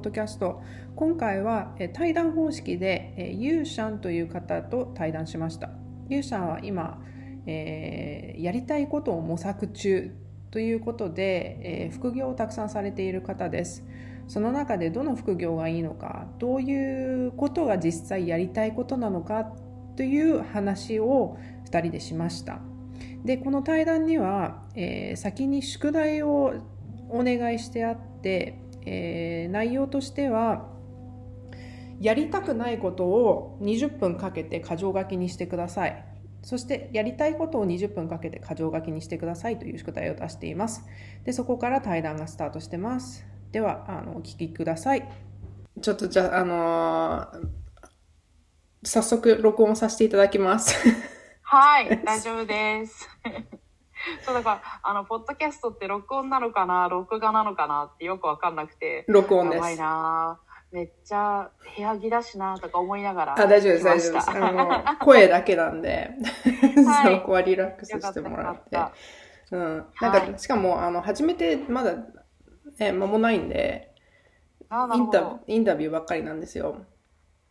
ッドキャスト。今回は対談方式でユーシャンという方と対談しました。ユーシャンは今、えー、やりたいことを模索中ということで、えー、副業をたくさんされている方です。その中でどの副業がいいのかどういうことが実際やりたいことなのかという話を2人でしました。でこの対談には、えー、先に宿題をお願いしてあって、えー、内容としてはやりたくないことを20分かけて箇条書きにしてください。そしてやりたいことを20分かけて箇条書きにしてくださいという宿題を出しています。でそこから対談がスタートしてます。ではあのお聞きください。ちょっとじゃあ、あのー、早速録音させていただきます。はい、大丈夫です。そうだから、あの、ポッドキャストって録音なのかな、録画なのかな？ってよくわかんなくて。録音です。やばいなめっちゃ部屋着だしなとか思いながら。あ、大丈夫です、大丈夫です。あの、声だけなんで、はい、そこはリラックスしてもらって。うん。なんか、はい、しかも、あの、初めてまだ、え、間もないんで、インタインタビューばっかりなんですよ。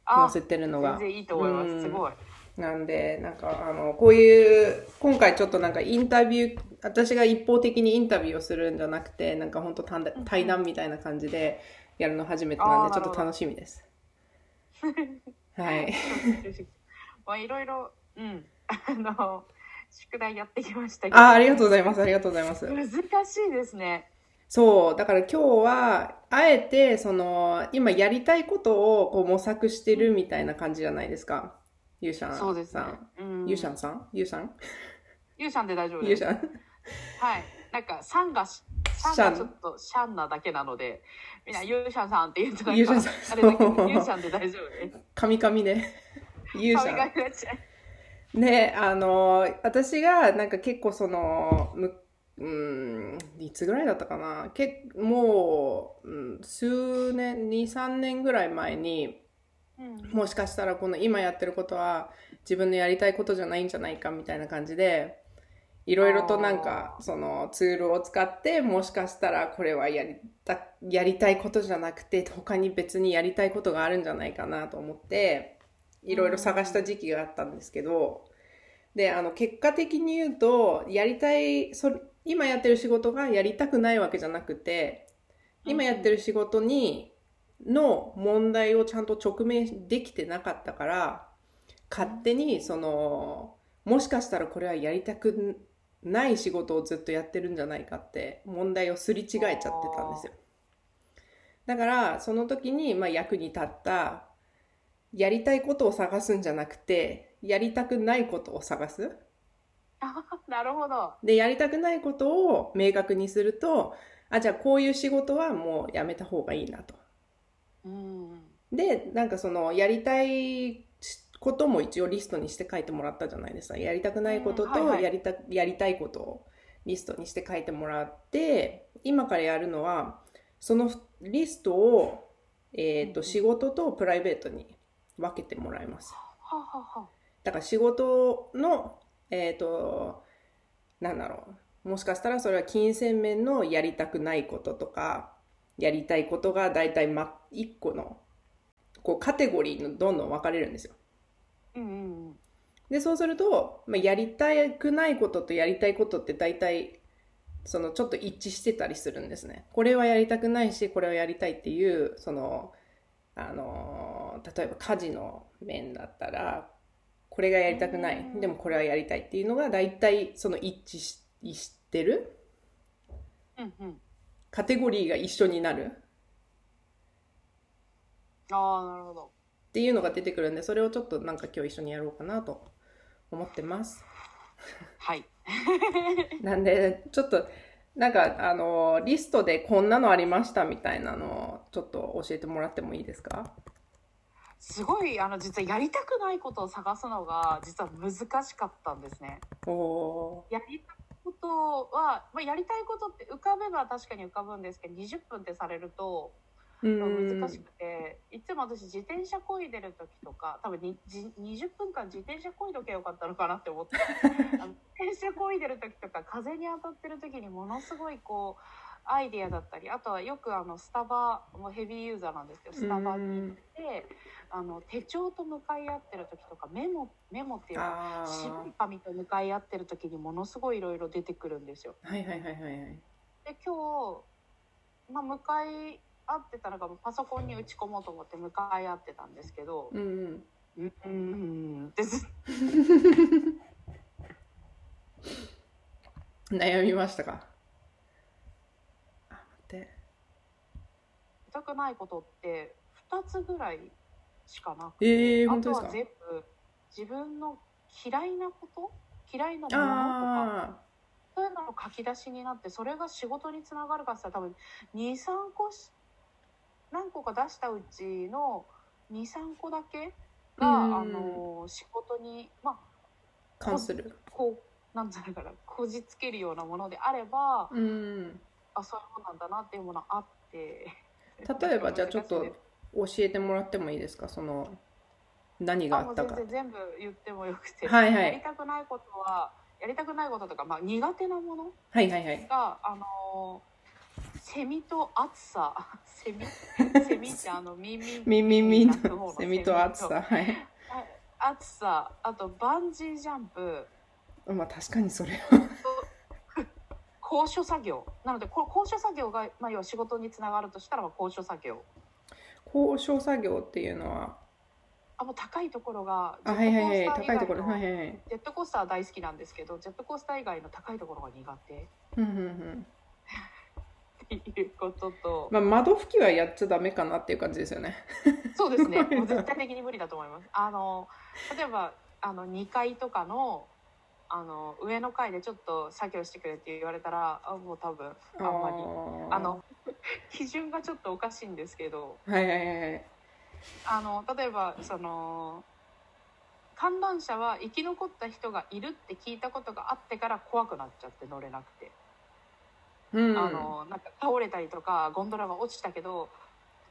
載せてるのが。全然いいと思います。すごい。なんで、なんか、あの、こういう、今回ちょっとなんかインタビュー、私が一方的にインタビューをするんじゃなくて、なんか本当対談みたいな感じでやるの初めてなんで、ちょっと楽しみです。はい。まあ、いろいろ、うん。あの、宿題やってきましたけど。あ、ありがとうございます。ありがとうございます。難しいですね。そう。だから今日は、あえて、その、今やりたいことをこう模索してるみたいな感じじゃないですか。ゆうしゃんそうですね。ゆうしゃんさん？ゆうしゃん？ゆうしゃんで大丈夫です。ゆうしゃんはい。なんか、さんが、さんがちょっとシャンなだけなので、みんな、ゆうしゃんさんって言うとなんか、ゆうしゃんさん。あれだけど、ゆうしゃんで大丈夫です。かみかみね。ゆうしゃん。ね、あの、私がなんか結構その、むうん、いつぐらいだったかなけもう、うん、数年、2、3年ぐらい前に、もしかしたらこの今やってることは自分のやりたいことじゃないんじゃないかみたいな感じでいろいろとなんかそのツールを使ってもしかしたらこれはやりたやりたいことじゃなくて他に別にやりたいことがあるんじゃないかなと思っていろいろ探した時期があったんですけどであの結果的に言うとやりたいそ今やってる仕事がやりたくないわけじゃなくて今やってる仕事にの問題をちゃんと直面できてなかったから勝手にそのもしかしたらこれはやりたくない仕事をずっとやってるんじゃないかって問題をすり違えちゃってたんですよ。だからその時にまあ役に立ったやりたいことを探すんじゃなくてやりたくないことを探す。なるほど。でやりたくないことを明確にするとあじゃあこういう仕事はもうやめた方がいいなと。でなんかそのやりたいことも一応リストにして書いてもらったじゃないですか。やりたくないこととやりた,、やりたいことをリストにして書いてもらって今からやるのはそのリストを、えーと、仕事とプライベートに分けてもらいます。だから仕事のえっ、ー、となんだろう。もしかしたらそれは金銭面のやりたくないこととかやりたいことが大体、ま、1個のこうカテゴリーのどんどん分かれるんですよ。うんうんうん、でそうすると、まあ、やりたくないこととやりたいことって大体そのちょっと一致してたりするんですね。これはやりたくないしこれはやりたいっていうそのあの例えば家事の面だったらこれがやりたくない。でもこれはやりたいっていうのが大体その一致ししてる。うんうん。カテゴリーが一緒になる。ああなるほどっていうのが出てくるんでそれをちょっとなんか今日一緒にやろうかなと思ってます。はい。なんでちょっとなんかあのリストでこんなのありましたみたいなのをちょっと教えてもらってもいいですか？すごいあの実はやりたくないことを探すのが実は難しかったんですね。おやりたことは、まあ、やりたいことって浮かべば確かに浮かぶんですけど20分ってされると難しくていつも私自転車こいでる時とか多分にじ20分間自転車こいどけよかったのかなって思って。自転車こいでる時とか風に当たってる時にものすごいこうアイディアだったりあとはよくあのスタバもヘビーユーザーなんですけどスタバに行ってあの手帳と向かい合ってる時とかメモメモっていうか白い紙と向かい合ってる時にものすごいいろいろ出てくるんですよ。はいはいはいはい、で今日、まあ、向かい合ってたのがパソコンに打ち込もうと思って向かい合ってたんですけど。うんうん。うんうんです悩みましたか？あ待って。痛くないことって2つぐらいしかなくて、えー、あとは全部自分の嫌いなこと？嫌いなものとか？そういうのの書き出しになってそれが仕事につながるかって言ったら多分23個何個か出したうちの23個だけが、あの仕事にまあ関する。こうなんていうかなこじつけるようなものであれば、うん、あそういうものなんだなっていうものあって。例えば じゃあちょっと教えてもらってもいいですか？その何があったか。全然全部言ってもよくて、はいはい、やりたくないことはやりたくないこととか、まあ、苦手なものが、はいはいはい、あの セミと暑さ。セミ？セミってあの耳耳耳のセミと暑さ。はい。暑さ。あとバンジージャンプ。まあ確かにそれは。高所作業。なのでこ高所作業が、まあ、要は仕事につながるとしたら高所作業。高所作業っていうのは？あもう高いところがあはいはいはい高いところ。はいはいはい。ジェットコースター大好きなんですけどジェットコースター以外の高いところが苦手。うんうんうんいうことと、まあ、窓拭きはやっちゃダメかなっていう感じですよね。そうですね。もう絶対的に無理だと思います。あの例えばあの2階とかのあの上の階でちょっと作業してくれって言われたらあもう多分あんまり。あの 基準がちょっとおかしいんですけど、はいはいはい、あの例えばその観覧車は生き残った人がいるって聞いたことがあってから怖くなっちゃって乗れなくて。うん、あのなんか倒れたりとかゴンドラが落ちたけど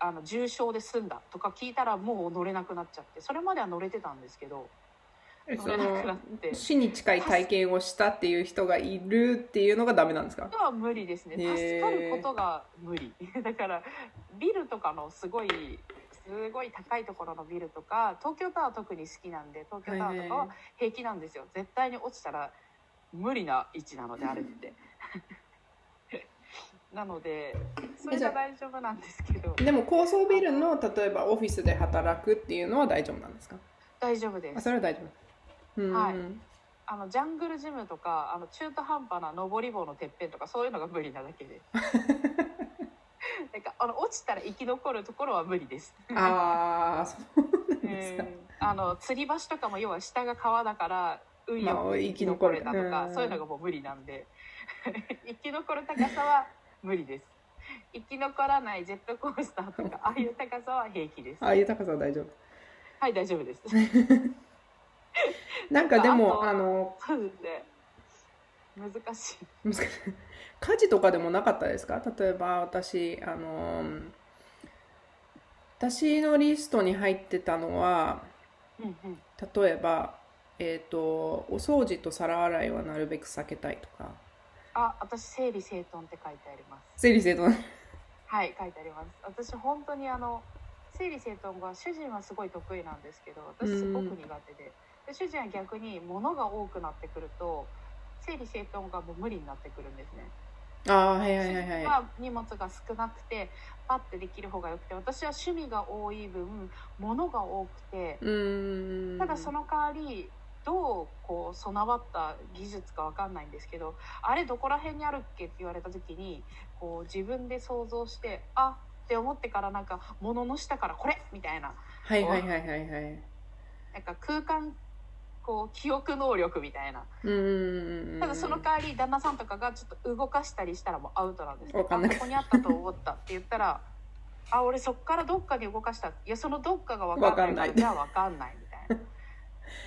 あの重傷で済んだとか聞いたらもう乗れなくなっちゃってそれまでは乗れてたんですけど乗れなくなって。死に近い体験をしたっていう人がいるっていうのがダメなんですか？は無理ですね。助かることが無理。だからビルとかのすごいすごい高いところのビルとか東京タワー特に好きなんで東京タワーとかは平気なんですよ。絶対に落ちたら無理な位置なのであれってなのでそれが大丈夫なんですけど。でも高層ビルの例えばオフィスで働くっていうのは大丈夫なんですか？大丈夫です。あそれは大丈夫。はい。あのジャングルジムとかあの中途半端な登り棒のてっぺんとかそういうのが無理なだけで。なんかあの落ちたら生き残るところは無理です。ああそうなんですか、えー、あの吊り橋とかも要は下が川だから運よく生き残れたとか、まあ、そういうのがもう無理なんで。生き残る高さは無理です。生き残らないジェットコースターとか ああいう高さは平気です。ああいう高さは大丈夫。はい大丈夫です。なんかでもあのそうですね難しい。難しい。家事とかでもなかったですか？例えば私あの私のリストに入ってたのは、うんうん、例えば、えーとお掃除と皿洗いはなるべく避けたいとかあ、私整理整頓って書いてあります。整理整頓。はい、書いてあります。私本当にあの整理整頓が主人はすごい得意なんですけど、私すごく苦手で。で主人は逆に物が多くなってくると整理整頓がもう無理になってくるんですね。あはいはいはいはい、荷物が少なくてパッてできる方がよくて私は趣味が多い分物が多くてただその代わりどうこう備わった技術か分かんないんですけどあれどこら辺にあるっけって言われた時にこう自分で想像してあって思ってからなんか物の下からこれみたいな。はいはいはいはいはい。なんか空間こう記憶能力みたいな。うんただその代わり旦那さんとかがちょっと動かしたりしたらもうアウトなんですよ。ここにあったと思ったって言ったらあ俺そっからどっかに動かした。いやそのどっかが分かんないじゃあ分かんない。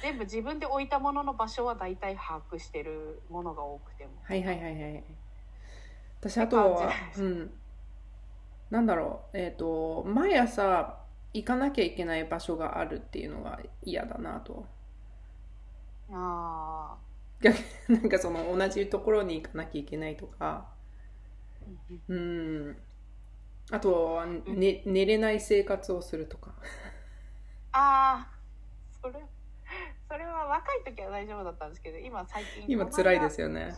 全部自分で置いたものの場所は大体把握してるものが多くても。はいはいはいはい。私あとはうん。なんだろう。えっ、ー、と毎朝行かなきゃいけない場所があるっていうのが嫌だなと。あ逆なんかその同じところに行かなきゃいけないとか。うん。あとは、ね、寝れない生活をするとか。ああ、それ、それは若い時は大丈夫だったんですけど、今最近。今辛いですよね。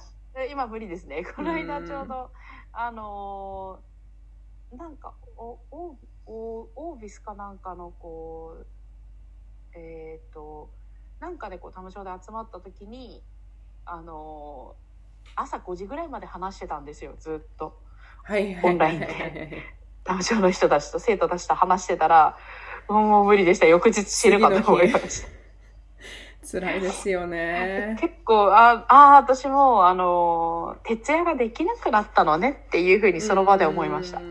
今無理ですね。この間ちょうど、あのー、なんか、お、お、お、オービスかなんかの、こう、えっ、ー、と、なんかでこう、タムショーで集まった時に、あのー、朝5時ぐらいまで話してたんですよ、ずっと。はい、オンラインで。タムショーの人たちと生徒たちと話してたら、もう無理でした。翌日死ぬかと思いました。辛いですよね。結構、ああ、私も、あの、徹夜ができなくなったのねっていうふうにその場で思いました。い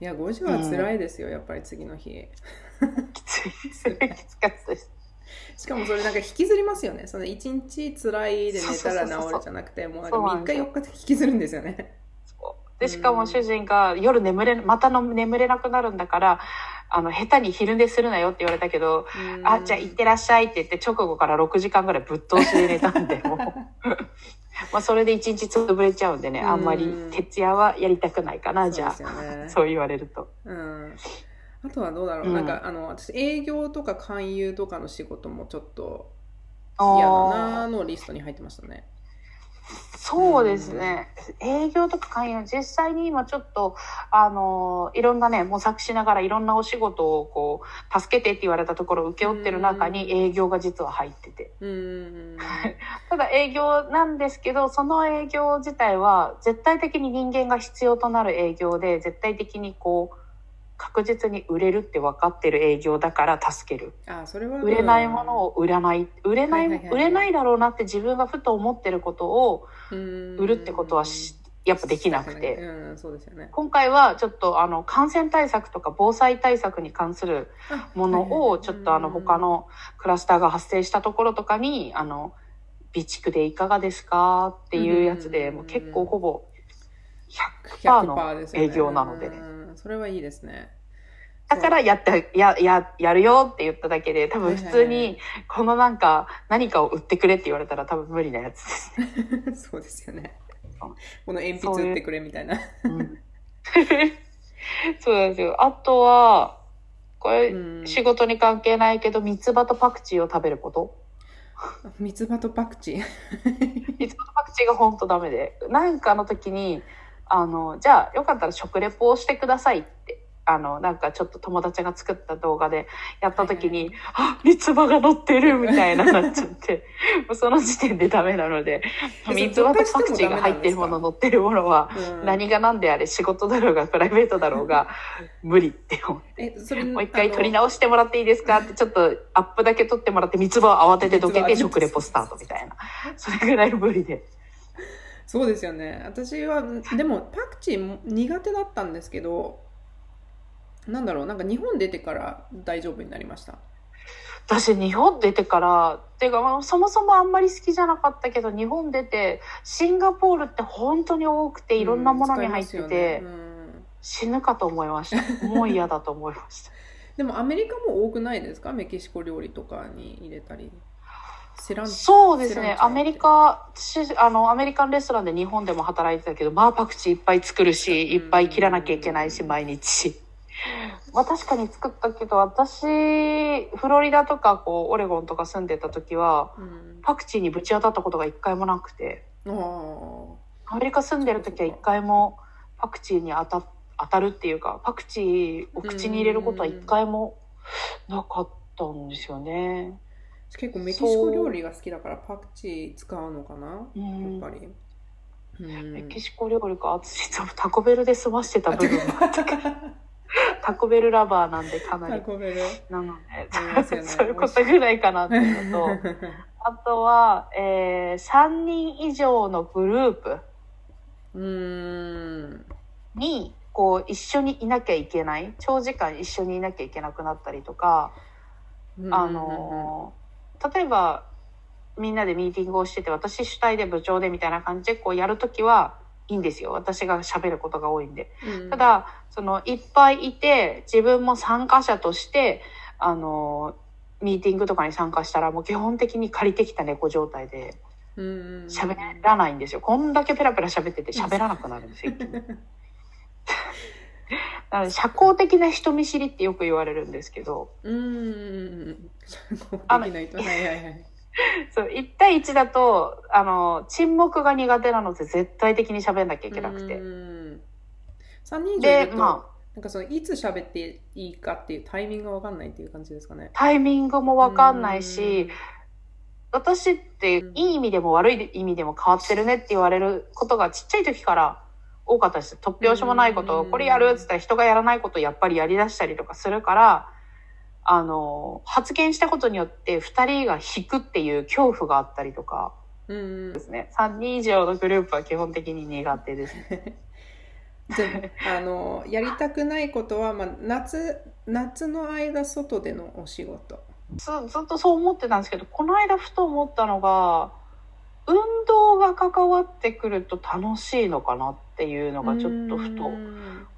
や、5時は辛いですよ、うん、やっぱり次の日。きついです。きつかったです。しかもそれなんか引きずりますよね。その1日辛いで寝たら治るじゃなくて、もうなんか3日4日で引きずるんですよね。で、しかも主人が夜眠れ、またの眠れなくなるんだから、あの、下手に昼寝するなよって言われたけど、あ、じゃあ行ってらっしゃいって言って直後から6時間ぐらいぶっ通しで寝たんで、もう。まあそれで一日潰れちゃうんでね、あんまり徹夜はやりたくないかな、じゃあ。そう言われると。うん。あとはどうだろう、うん、なんかあの私営業とか勧誘とかの仕事もちょっと嫌だなのリストに入ってましたね。そうですね。営業とか勧誘、実際に今ちょっと、あの、いろんなね、模索しながらいろんなお仕事をこう、助けてって言われたところを請け負ってる中に営業が実は入ってて。ただ営業なんですけど、その営業自体は絶対的に人間が必要となる営業で、絶対的にこう、確実に売れるって分かってる営業だから助ける。あそれは売れないものを売らない。売れない、売れないだろうなって自分がふと思ってることを売るってことはやっぱできなくて。今回はちょっとあの感染対策とか防災対策に関するものをちょっとあの他のクラスターが発生したところとかに、あの、備蓄でいかがですかっていうやつで、もう結構ほぼ100%の営業なのでね。それはいいですね。だからやって、や、や、やるよって言っただけで、多分普通に、このなんか、何かを売ってくれって言われたら多分無理なやつですね。そうですよね。この鉛筆売ってくれみたいな。うん、そうなんですよ。あとは、これ、仕事に関係ないけど、三つ葉とパクチーを食べること。三つ葉とパクチー三つ葉とパクチーが本当ダメで。なんかの時に、あの、じゃあよかったら食レポをしてくださいって、あの、なんかちょっと友達が作った動画でやった時に、はいはい、あ、三つ葉が乗ってるみたいななっちゃって、もうその時点でダメなので、三つ葉とパクチーが入ってるもの、乗ってるものは、何が何であれ仕事だろうがプライベートだろうが、無理って思って。それもう一回撮り直してもらっていいですか？ってちょっとアップだけ撮ってもらって三つ葉を慌ててどけて食レポスタートみたいな。それぐらい無理で。そうですよね。私はでもパクチーも苦手だったんですけどなんだろうなんか日本出てから大丈夫になりました。私日本出てからっていうかそもそもあんまり好きじゃなかったけど日本出てシンガポールって本当に多くていろんなものに入ってて、うんね、死ぬかと思いました。もう嫌だと思いました。でもアメリカも多くないですか？メキシコ料理とかに入れたりそうですね。アメリカ、あの、アメリカンレストランで日本でも働いてたけど、まあパクチーいっぱい作るし、いっぱい切らなきゃいけないし、毎日。まあ確かに作ったけど、私、フロリダとか、こう、オレゴンとか住んでた時は、うん、パクチーにぶち当たったことが一回もなくて、アメリカ住んでる時は一回もパクチーに当た当たるっていうか、パクチーを口に入れることは一回もなかったんですよね。結構メキシコ料理が好きだからパクチー使うのかな、やっぱり。メキシコ料理か。私タコベルで済ましてた部分もあったけどタコベルラバーなんでかなり。タコベル。なので、ね、そういうことぐらいかなっていうのとあとは、えー、3人以上のグループ。にこう一緒にいなきゃいけない。長時間一緒にいなきゃいけなくなったりとかあの例えばみんなでミーティングをしてて私主体で部長でみたいな感じでこうやるときはいいんですよ私が喋ることが多いんで、うん、ただそのいっぱいいて自分も参加者としてあのミーティングとかに参加したらもう基本的に借りてきた猫状態で喋らないんですよ。こんだけペラペラ喋ってて喋らなくなるんですよ。なので社交的な人見知りってよく言われるんですけど。うん。社交的な人。はいはいはい。そう、1対1だと、あの、沈黙が苦手なので絶対的に喋んなきゃいけなくて。3人以上いると、まあ、なんかその、いつ喋っていいかっていうタイミングがわかんないっていう感じですかね。タイミングもわかんないし、私っていい意味でも悪い意味でも変わってるねって言われることがちっちゃい時から多かったです。突拍子もないことを、これやるって言ったら人がやらないことをやっぱりやり出したりとかするから、あの、発言したことによって2人が引くっていう恐怖があったりとかですね。3人以上のグループは基本的に苦手です ね。あのやりたくないことは、まあ、夏夏の間外でのお仕事ずずっとそう思ってたんですけどこの間ふと思ったのが運動が関わってくると楽しいのかなっていうのがちょっとふと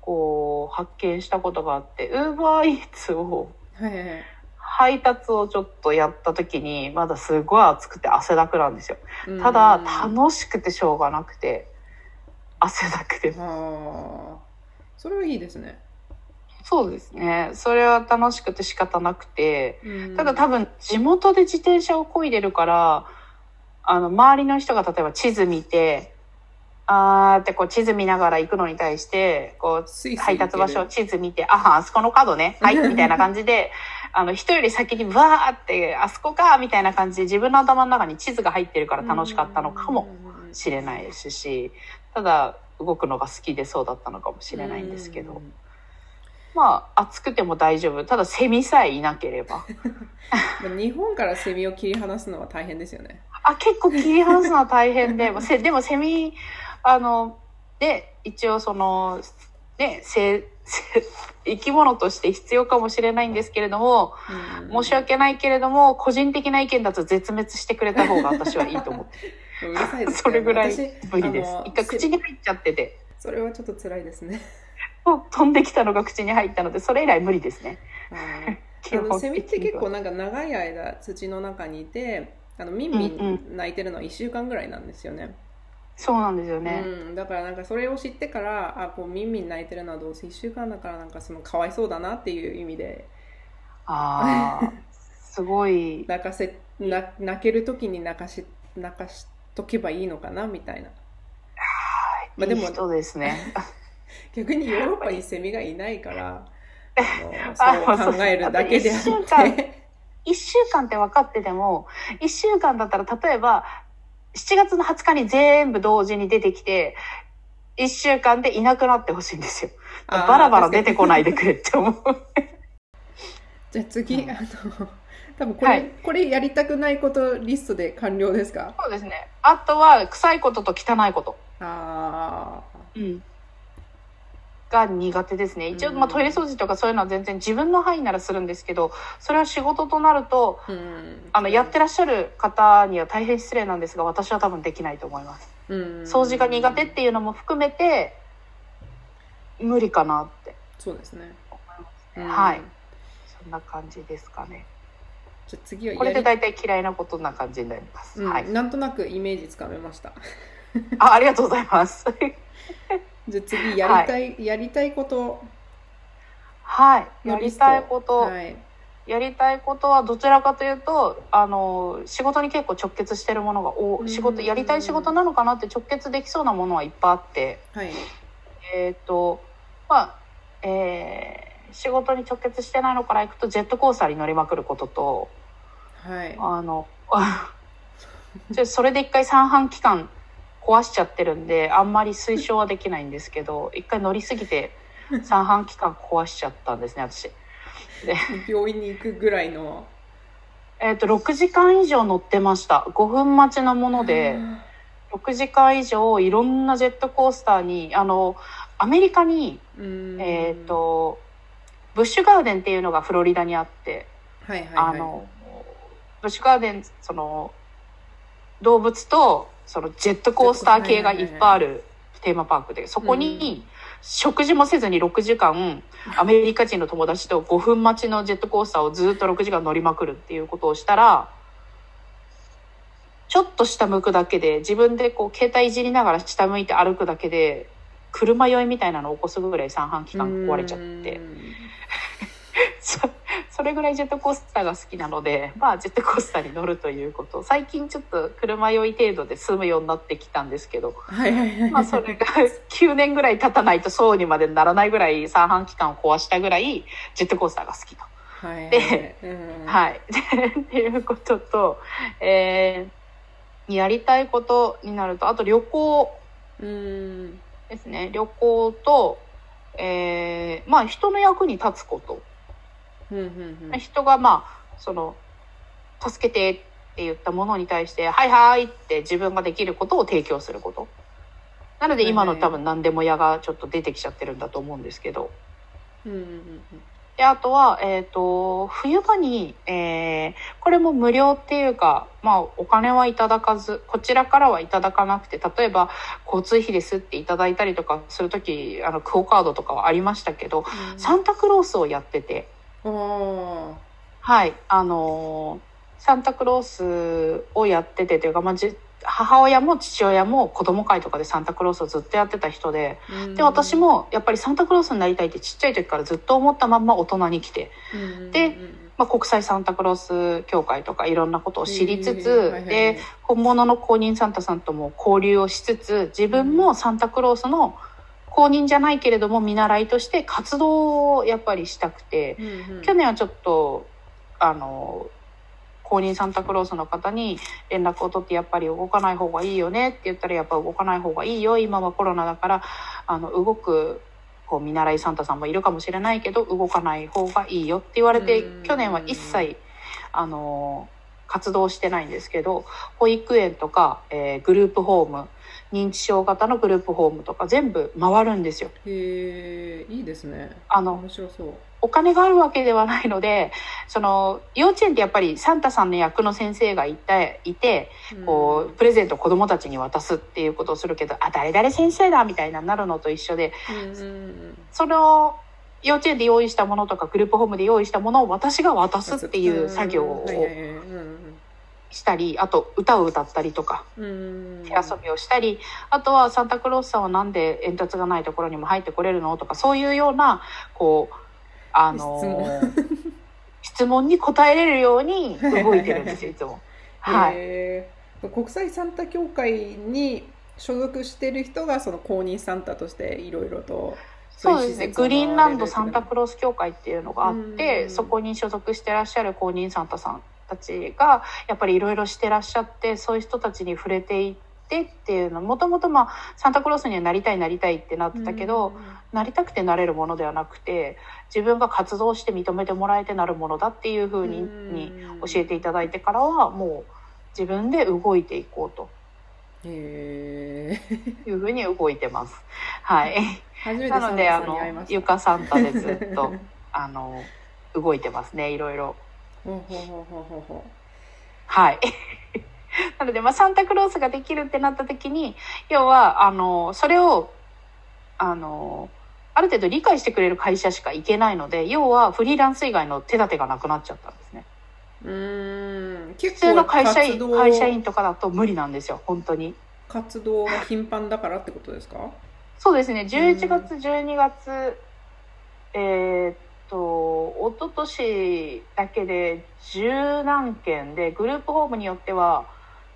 こう発見したことがあってウーバーイーツを配達をちょっとやった時にまだすごい暑くて汗だくなんですよ。ただ楽しくてしょうがなくて汗だくで。それはいいですね。そうですね。それは楽しくて仕方なくて、ただ多分地元で自転車を漕いでるから、あの、周りの人が例えば地図見て、あーってこう地図見ながら行くのに対して、こう、配達場所を地図見て、あ、あそこの角ね、はい、みたいな感じで、あの、人より先にわーって、あそこか、みたいな感じで自分の頭の中に地図が入ってるから楽しかったのかもしれないですし、ただ、動くのが好きでそうだったのかもしれないんですけど。まあ、暑くても大丈夫。ただ、セミさえいなければ。日本からセミを切り離すのは大変ですよね。あ、結構切り離すのは大変で、せ でもセミ、あの、で、一応その、ね、せ生き物として必要かもしれないんですけれども、申し訳ないけれども、個人的な意見だと絶滅してくれた方が私はいいと思って。うるさいです、ね、それぐらい無理です。一回口に入っちゃってて。それはちょっと辛いですね。飛んできたのが口に入ったので、それ以来無理ですね。セミって結構なんか長い間土の中にいて、あのミンミン鳴いてるのは1週間ぐらいなんですよね。うんうん、そうなんですよね、うん、だからなんかそれを知ってからあこうミンミン鳴いてるのはどうせ1週間だからなんかそのかわいそうだなっていう意味で。ああすごい。泣かせな泣ける時に泣かし泣かしとけばいいのかなみたいな。まあ、でもそうですね逆にヨーロッパにセミがいないからあの そう考えるだけであって1週間って分かってても1週間だったら例えば7月の20日に全部同時に出てきて1週間でいなくなってほしいんですよバラバラ出てこないでくれって思う じゃあ次、うん、あの多分これ、はい、これやりたくないことリストで完了ですか？そうですね。あとは、臭いことと汚いこと。ああ。うん。が苦手ですね。一応、まあ、トイレ掃除とかそういうのは全然自分の範囲ならするんですけど、それは仕事となると、あの、やってらっしゃる方には大変失礼なんですが、私は多分できないと思います。掃除が苦手っていうのも含めて、無理かなって。そうですね。はい。そんな感じですかね。じゃ次はこれで大体嫌いなことな感じになります、うん、はい、なんとなくイメージつかめましたあありがとうございますじゃ次やりたい、はい、やりたいこと。はい。やりたいこと、はい、やりたいことはどちらかというとあの仕事に結構直結してるものがお仕事やりたい仕事なのかなって直結できそうなものはいっぱいあって、はい、えっ、とまあえー仕事に直結してないのからいくとジェットコースターに乗りまくることと、はい、あの それで一回三半規管壊しちゃってるんであんまり推奨はできないんですけど一回乗りすぎて三半規管壊しちゃったんですね私。で病院に行くぐらいの。えっ、と6時間以上乗ってました。5分待ちのもので6時間以上いろんなジェットコースターにあのアメリカにえっ、とブッシュガーデンっていうのがフロリダにあって、はいはいはい、あのブッシュガーデンその動物とそのジェットコースター系がいっぱいあるテーマパークでそこに食事もせずに6時間アメリカ人の友達と5分待ちのジェットコースターをずっと6時間乗りまくるっていうことをしたらちょっと下向くだけで自分でこう携帯いじりながら下向いて歩くだけで車酔いみたいなのを起こすぐらい三半規管壊れちゃってそ それぐらいジェットコースターが好きなのでまあジェットコースターに乗るということ最近ちょっと車酔い程度で済むようになってきたんですけど、まあそれが9年ぐらい経たないとそうにまでならないぐらい三半規管を壊したぐらいジェットコースターが好きと。はい、で、うん、はい。っていうことと、えー、やりたいことになると、あと旅行ですね。旅行と、えー、まあ人の役に立つこと。うんうんうん、人がまあ、その、助けてって言ったものに対して、はいはいって自分ができることを提供すること。なので今の多分何でも屋がちょっと出てきちゃってるんだと思うんですけど。うんうんうんで、あとは、えっ、ー、と、冬場に、えー、これも無料っていうか、まあ、お金はいただかず、こちらからはいただかなくて、例えば、交通費ですっていただいたりとかするとき、あの、クオカードとかはありましたけど、うん、サンタクロースをやってて、はい、あのー、サンタクロースをやっててというか、まあ、じ母親も父親も子供会とかでサンタクロースをずっとやってた人で、で私もやっぱりサンタクロースになりたいってちっちゃい時からずっと思ったまんま大人に来て、で、まあ、国際サンタクロース協会とかいろんなことを知りつつ、で本物の公認サンタさんとも交流をしつつ自分もサンタクロースの公認じゃないけれども見習いとして活動をやっぱりしたくて、去年はちょっとあの公認サンタクロースの方に連絡を取ってやっぱり動かない方がいいよねって言ったらやっぱ動かない方がいいよ今はコロナだからあの動くこう見習いサンタさんもいるかもしれないけど動かない方がいいよって言われて去年は一切あの活動してないんですけど保育園とか、えー、グループホーム認知症型のグループホームとか全部回るんですよ。へえいいですね。あの面白そう。お金があるわけではないので、その、幼稚園ってやっぱりサンタさんの役の先生がいて、いて、こう、プレゼントを子供たちに渡すっていうことをするけど、あ、誰々先生だみたいななるのと一緒で、その、幼稚園で用意したものとかグループホームで用意したものを私が渡すっていう作業をしたり、あと歌を歌ったりとか、手遊びをしたり、あとはサンタクロースさんはなんで煙突がないところにも入ってこれるの？とか、そういうような、こう、あの質問。に答えれるように動いてるんですよ いつも。はい、国際サンタ協会に所属してる人がその公認サンタとしていろいろとそうですね。グリーンランドサンタクロース協会っていうのがあってそこに所属してらっしゃる公認サンタさんたちがやっぱりいろいろしてらっしゃってそういう人たちに触れていって。てっていうのもともとまあサンタクロースにはなりたいなりたいってなってたけど、うん、なりたくてなれるものではなくて自分が活動して認めてもらえてなるものだっていうふうに,、に教えていただいてからはもう自分で動いていこうと。へいうふうに動いてます。はい。なのであの床サンタでずっとあの動いてますねいろいろ。はい。なので、まあ、サンタクロースができるってなった時に、要は、あの、それを、あの、ある程度理解してくれる会社しか行けないので、要はフリーランス以外の手立てがなくなっちゃったんですね。うん。普通の会社員会社員とかだと無理なんですよ本当に。活動が頻繁だからってことですか？そうですね。11月12月えー、っと一昨年だけで十何件でグループホームによっては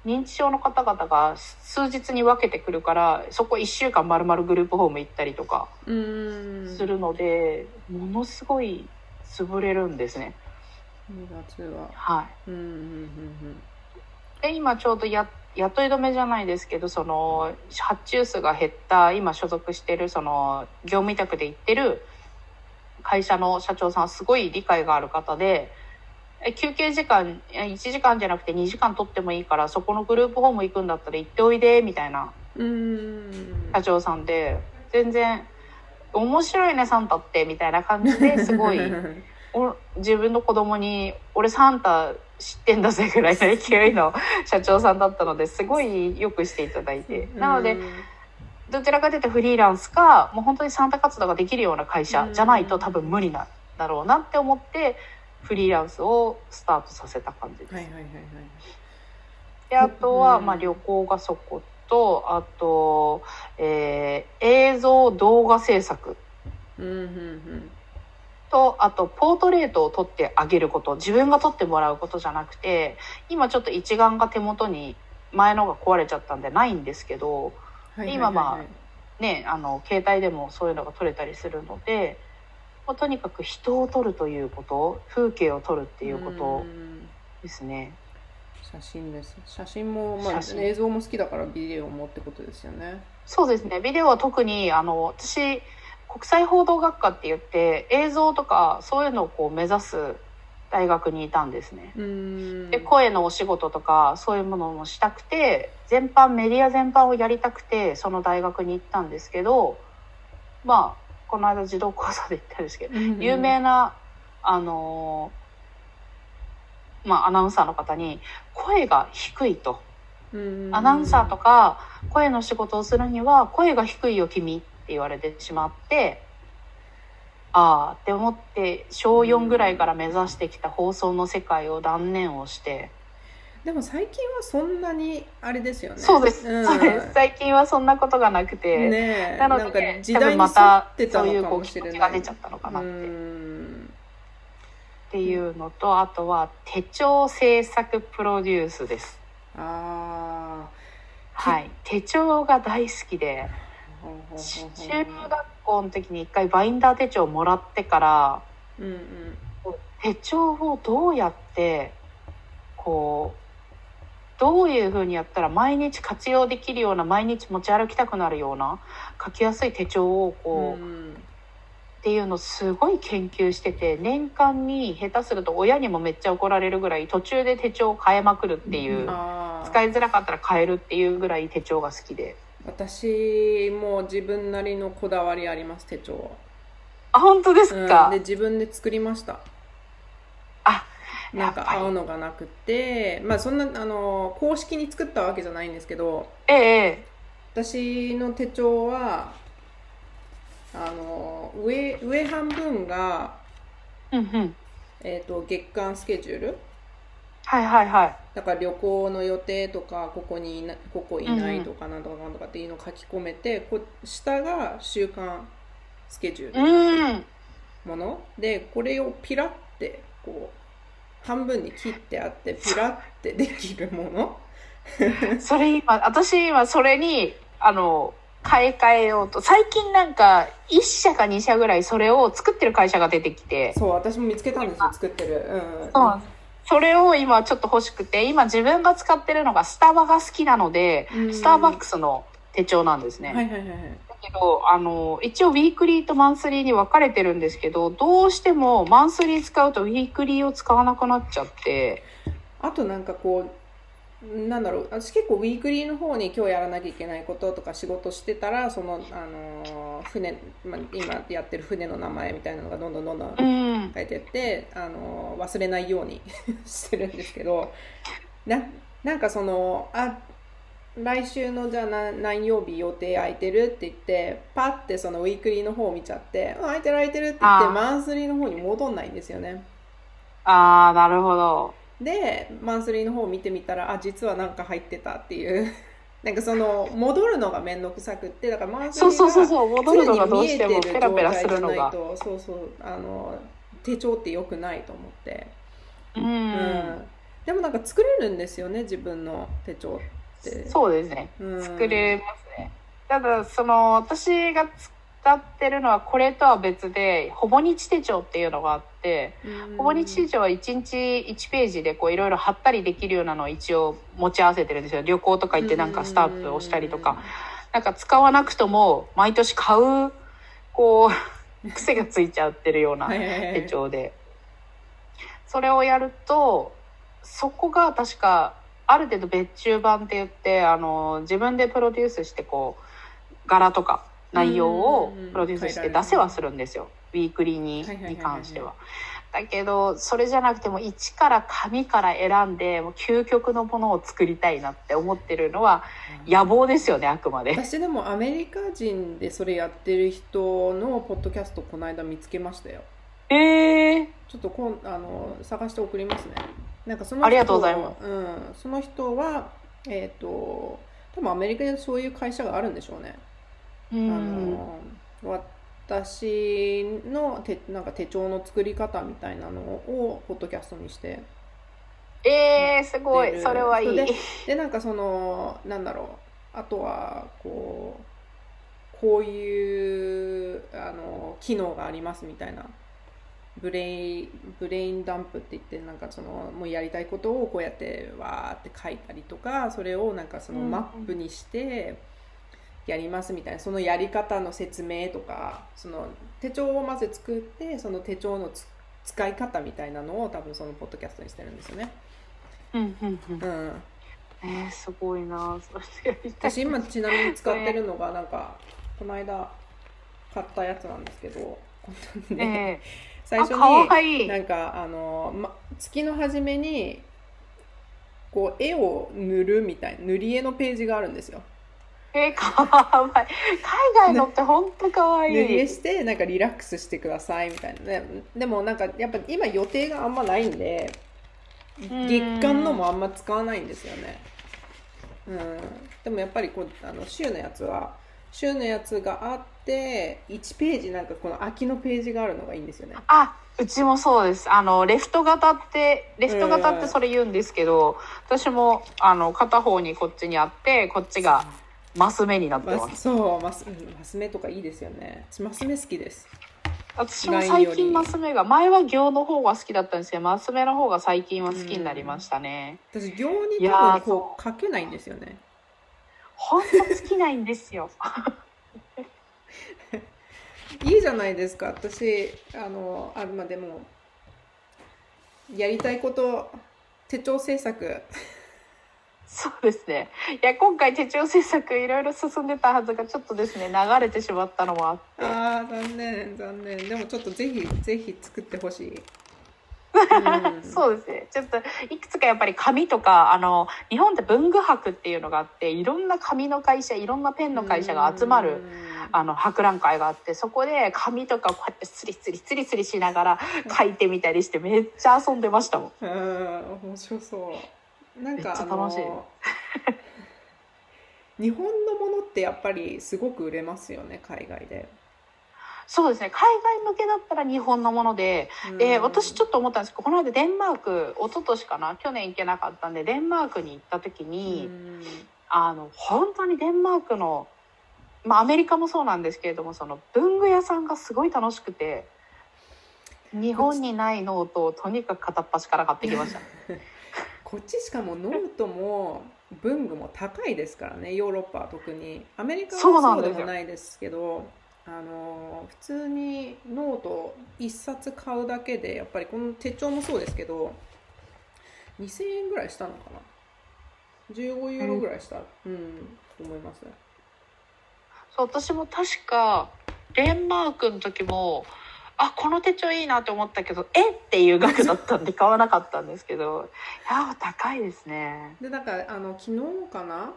認知症の方々が数日に分けてくるからそこ1週間まるまるグループホーム行ったりとかするのでものすごい潰れるんですね。2月は。はい、うんうんうんうん、で今ちょうどや雇い止めじゃないですけどその発注数が減った今所属してるその業務委託で行ってる会社の社長さんすごい理解がある方で。休憩時間1時間じゃなくて2時間取ってもいいからそこのグループホーム行くんだったら行っておいでみたいな社長さんで全然「面白いねサンタって」みたいな感じですごい 自分の子供に「俺サンタ知ってんだぜ」ぐらいの勢いの社長さんだったのですごいよくしていただいてなのでどちらかというとフリーランスかもう本当にサンタ活動ができるような会社じゃないと多分無理なんだろうなって思って。フリーランスをスタートさせた感じです。はいはいはいはい。であとは、まあ、旅行がそことあと、えー、映像動画制作。うんうんうんとあとポートレートを撮ってあげること自分が撮ってもらうことじゃなくて今ちょっと一眼が手元に前のが壊れちゃったんでないんですけど、今まあねあの携帯でもそういうのが撮れたりするので、まあ、とにかく人を撮るということ風景を撮るっていうことですね。写真です。写真も、まあ、映像も好きだからビデオもってことですよね。そうですね。ビデオは特にあの私国際報道学科って言って映像とかそういうのをこう目指す大学にいたんですね。で声のお仕事とかそういうものもしたくて全般メディア全般をやりたくてその大学に行ったんですけどまあこの間児童講座で言ったんですけど、有名なあのまあ、アナウンサーの方に声が低いと。アナウンサーとか声の仕事をするには声が低いよ君って言われてしまってああって思って小4ぐらいから目指してきた放送の世界を断念をして。でも最近はそんなにあれですよね。そうです。うん、そうです。最近はそんなことがなくて。ねなので、時代にまたそういうこう気持ちが出ちゃったのかなって。っていうのと、あとは手帳制作プロデュースです。ああ。はい。手帳が大好きで、中学校の時に一回バインダー手帳をもらってから、うんうん、手帳をどうやってこうどういうふうにやったら毎日活用できるような毎日持ち歩きたくなるような書きやすい手帳をこう、うん、っていうのをすごい研究してて年間に下手すると親にもめっちゃ怒られるぐらい途中で手帳を変えまくるっていう、使いづらかったら変えるっていうぐらい手帳が好きで。私も自分なりのこだわりあります手帳は。あ本当ですか、うん、で自分で作りました。あなんか合うのがなくてまあそんなあの公式に作ったわけじゃないんですけどええ私の手帳はあの上上半分が、うんうん、えっ、ー、と月間スケジュールはいはいはい。だから旅行の予定とかここにいなここいないとかなんとかなんとかっていうのを書き込めて、こ下が週間スケジュール。もの、でこれをピラってこう半分に切ってあってピラってできるもの。それ今私今それにあの買い替えようと。最近なんか1社か2社ぐらいそれを作ってる会社が出てきて。そう私も見つけたんですよ作ってる、うん、そうそれを今ちょっと欲しくて、今自分が使ってるのがスタバが好きなので、スターバックスの手帳なんですね。はいはいはい。だけど、あの、一応ウィークリーとマンスリーに分かれてるんですけど、どうしてもマンスリー使うとウィークリーを使わなくなっちゃって。あとなんかこう、なんだろう私結構ウィークリーの方に今日やらなきゃいけないこととか仕事してたらその、あの船、まあ、今やってる船の名前みたいなのがどんどんどんどん書いてって、うん、あの忘れないように してるんですけどななんかそのあ来週のじゃあ何曜日予定空いてるって言ってパッてそのウィークリーの方を見ちゃって空いてる空いてるって言ってマンスリーの方に戻んないんですよね。ああなるほどでマンスリーの方を見てみたらあ実はなんか入ってたっていう。なんかその戻るのが面倒くさくってだからマンスリーが常に見えてる状態じゃないとそうそうあの手帳ってよくないと思って。うん、うん、でもなんか作れるんですよね自分の手帳って。そうですね、うん、作れますね。ただその私が使ってるのはこれとは別でほぼ日手帳っていうのがあって、ほぼ日手帳は1日1ページでこういろいろ貼ったりできるようなのを一応持ち合わせてるんですよ。旅行とか行ってなんかスタンプをしたりとか、なんか使わなくとも毎年買うこう 癖がついちゃってるような手帳で。それをやるとそこが確かある程度別注版って言ってあの自分でプロデュースしてこう柄とか内容をプロデュースして出せはするんですよ、ウィークリーにに関しては。だけどそれじゃなくても一から紙から選んでもう究極のものを作りたいなって思ってるのは野望ですよねあくまで。私でもアメリカ人でそれやってる人のポッドキャストこの間見つけましたよ。ええー、ちょっとこんあの探して送りますね。なんかその人ありがとうございます、うん、その人はえっ、ー、と多分アメリカでそういう会社があるんでしょうね。うん、あの私の手なんか手帳の作り方みたいなのをポッドキャストにして。えー、すごい。それはいい。ででなんかそのなんだろう。あとはこうこういうあの機能がありますみたいな。ブレインブレインダンプって言ってなんかそのもうやりたいことをこうやってわーって書いたりとかそれをなんかそのマップにしてやりますみたいなそのやり方の説明とかその手帳をまず作ってその手帳の使い方みたいなのを多分そのポッドキャストにしてるんですよね。うんうんうん。うんえー、すごいな私今ちなみに使ってるのがなんかこの間買ったやつなんですけどね、えー、最初になんかあの、ま、月の初めにこう絵を塗るみたいな塗り絵のページがあるんですよ。えー、かわいい。海外のって本当かわいい。塗り絵してなんかリラックスしてくださいみたいな。ねでもなんかやっぱ今予定があんまないんで月間のもあんま使わないんですよね。うん。でもやっぱりこうあの週のやつは週のやつがあって1ページなんかこの空きのページがあるのがいいんですよね。あうちもそうです。あのレフト型ってレフト型ってそれ言うんですけど、私もあの片方にこっちにあってこっちがマス目になってます。そう、マス、マス目とかいいですよね。マス目好きです。私も最近マス目が、前は行の方が好きだったんですけど、マス目の方が最近は好きになりましたね。私、行に多分こう書けないんですよね。本当尽きないんですよ。いいじゃないですか。私、あの、あ、まあ、でも、やりたいこと、手帳制作。そうですね。いや、今回手帳制作いろいろ進んでたはずが、ちょっとですね、流れてしまったのもあって。ああ、残念、残念。でもちょっとぜひ、ぜひ作ってほしい。うん、そうですね。ちょっと、いくつかやっぱり紙とか、あの、日本って文具博っていうのがあって、いろんな紙の会社、いろんなペンの会社が集まる、あの、博覧会があって、そこで紙とかこうやってスリスリスリスリしながら書いてみたりして、めっちゃ遊んでましたもん。うん、面白そう。なんか楽しい。日本のものってやっぱりすごく売れますよね海外で。そうですね。海外向けだったら日本のもので、で私ちょっと思ったんですけどこの間デンマーク一昨年かな？去年行けなかったんでデンマークに行った時に、あの本当にデンマークの、まあ、アメリカもそうなんですけれどもその文具屋さんがすごい楽しくて日本にないノートをとにかく片っ端から買ってきました。こっちしかもノートも文具も高いですからねヨーロッパは特に。アメリカはそうでもないですけどあの普通にノート1冊買うだけでやっぱりこの手帳もそうですけど2000円ぐらいしたのかな。15ユーロぐらいした、うん、うん、と思います。そう私も確かデンマークの時もあこの手帳いいなって思ったけどえっていう額だったんで買わなかったんですけどいや高いですねでなんかあの昨日かな？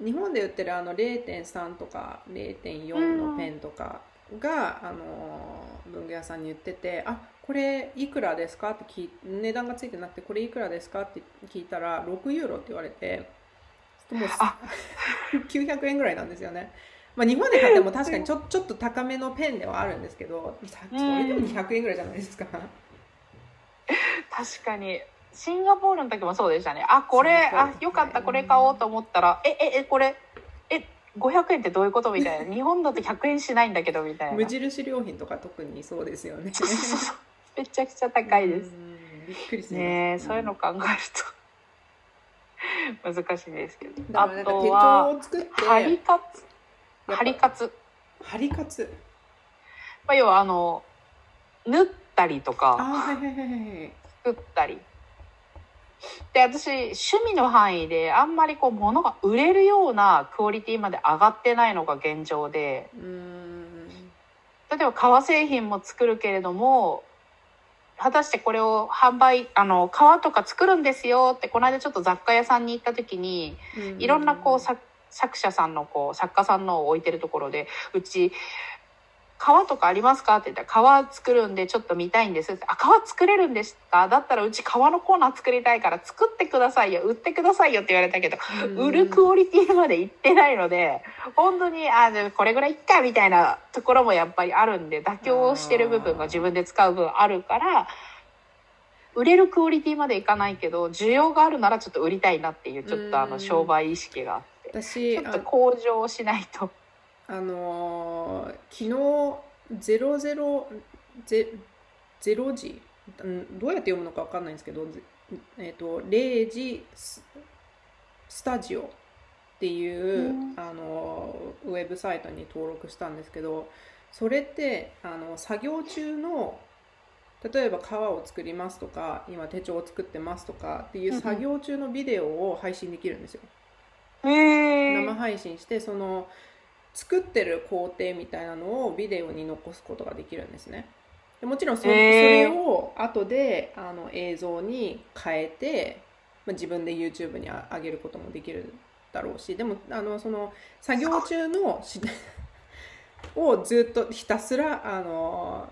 日本で売ってるあの0.3とか0.4のペンとかが、うん、あの文具屋さんに言ってて「あこれいくらですか?」って聞値段がついてなくて「これいくらですか?」って聞いたら6ユーロって言われてもう900 円ぐらいなんですよね。まあ、日本で買っても確かにちょちょっと高めのペンではあるんですけどそれでも200円ぐらいじゃないですか。確かに。シンガポールの時もそうでしたね。あこれあよかったこれ買おうと思ったらえええこれえ500円ってどういうことみたいな。日本だと100円しないんだけどみたいな。無印良品とか特にそうですよね。めちゃくちゃ高いです。びっくりす。るねそういうの考えると。難しいですけど。あとはハリカツハリカツ。ハリカツ。まあ、要はあの、縫ったりとか、作ったり。で、私、趣味の範囲であんまりこう物が売れるようなクオリティまで上がってないのが現状で、例えば革製品も作るけれども、果たしてこれを販売、あの、革とか作るんですよって、この間ちょっと雑貨屋さんに行った時に、いろんなこう作作者さんのこう作家さんのを置いてるところでうち皮とかありますか?」って言ったら「皮作るんでちょっと見たいんです」って「あ皮作れるんですか？だったらうち皮のコーナー作りたいから作ってくださいよ売ってくださいよ」って言われたけど、売るクオリティまでいってないので本当にあこれぐらいいっかみたいなところもやっぱりあるんで妥協してる部分が自分で使う分あるから売れるクオリティまでいかないけど需要があるならちょっと売りたいなっていうちょっとあの商売意識が。あってちょっと向上しないと。あのー、昨日ゼロゼロゼゼロ時どうやって読むのか分かんないんですけど、えーと、0時スタジオっていう、うん、あのウェブサイトに登録したんですけどそれってあの作業中の例えば革を作りますとか今手帳を作ってますとかっていう作業中のビデオを配信できるんですよ。生配信してその作ってる工程みたいなのをビデオに残すことができるんですね。でもちろんそ,、れを後であの映像に変えて、まあ、自分で YouTube に上げることもできるだろうしでもあのその作業中の をずっとひたすらあの